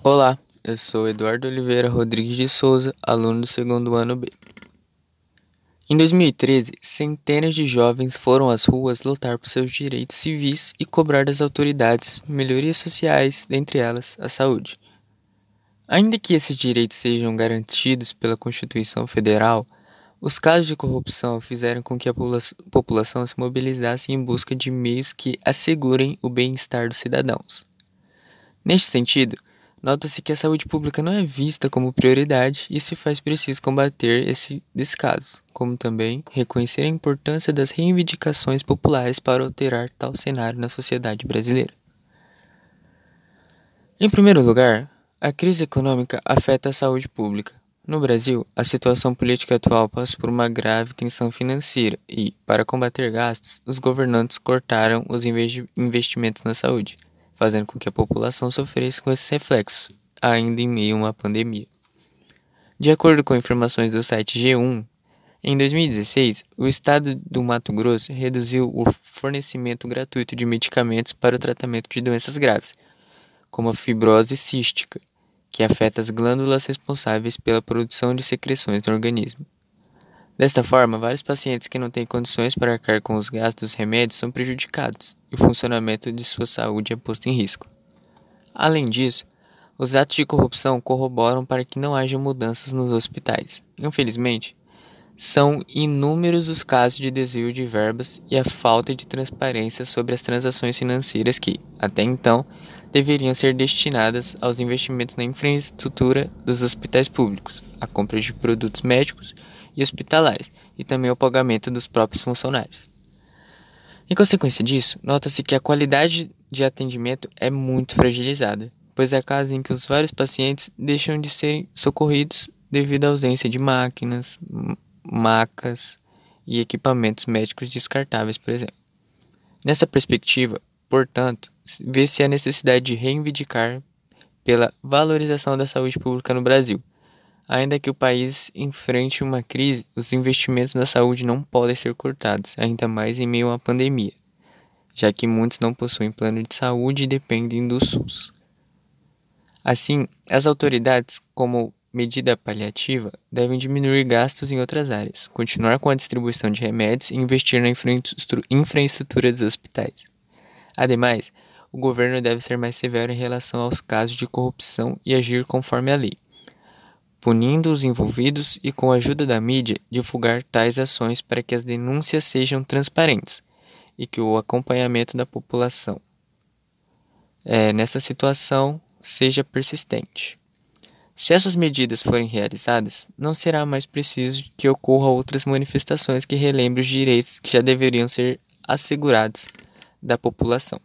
Olá, eu sou Eduardo Oliveira Rodrigues de Souza, aluno do segundo ano B. Em 2013, centenas de jovens foram às ruas lutar por seus direitos civis e cobrar das autoridades melhorias sociais, dentre elas a saúde. Ainda que esses direitos sejam garantidos pela Constituição Federal, os casos de corrupção fizeram com que a população se mobilizasse em busca de meios que assegurem o bem-estar dos cidadãos. Neste sentido, nota-se que a saúde pública não é vista como prioridade e se faz preciso combater esse descaso, como também reconhecer a importância das reivindicações populares para alterar tal cenário na sociedade brasileira. Em primeiro lugar, a crise econômica afeta a saúde pública. No Brasil, a situação política atual passa por uma grave tensão financeira e, para combater gastos, os governantes cortaram os investimentos na saúde fazendo com que a população sofresse com esses reflexos, ainda em meio a uma pandemia. De acordo com informações do site G1, em 2016, o estado do Mato Grosso reduziu o fornecimento gratuito de medicamentos para o tratamento de doenças graves, como a fibrose cística, que afeta as glândulas responsáveis pela produção de secreções no organismo. Desta forma, vários pacientes que não têm condições para arcar com os gastos dos remédios são prejudicados e o funcionamento de sua saúde é posto em risco. Além disso, os atos de corrupção corroboram para que não haja mudanças nos hospitais. Infelizmente, são inúmeros os casos de desvio de verbas e a falta de transparência sobre as transações financeiras que, até então, deveriam ser destinadas aos investimentos na infraestrutura dos hospitais públicos, a compra de produtos médicos e hospitalares, e também o pagamento dos próprios funcionários. Em consequência disso, nota-se que a qualidade de atendimento é muito fragilizada, pois há casos em que os vários pacientes deixam de serem socorridos devido à ausência de máquinas, macas e equipamentos médicos descartáveis, por exemplo. Nessa perspectiva, portanto, vê-se a necessidade de reivindicar pela valorização da saúde pública no Brasil, Ainda que o país enfrente uma crise, os investimentos na saúde não podem ser cortados, ainda mais em meio a uma pandemia, já que muitos não possuem plano de saúde e dependem do SUS. Assim, as autoridades, como medida paliativa, devem diminuir gastos em outras áreas, continuar com a distribuição de remédios e investir na infraestrutura dos hospitais. Ademais, o governo deve ser mais severo em relação aos casos de corrupção e agir conforme a lei punindo os envolvidos e, com a ajuda da mídia, divulgar tais ações para que as denúncias sejam transparentes e que o acompanhamento da população é, nessa situação seja persistente. Se essas medidas forem realizadas, não será mais preciso que ocorram outras manifestações que relembrem os direitos que já deveriam ser assegurados da população.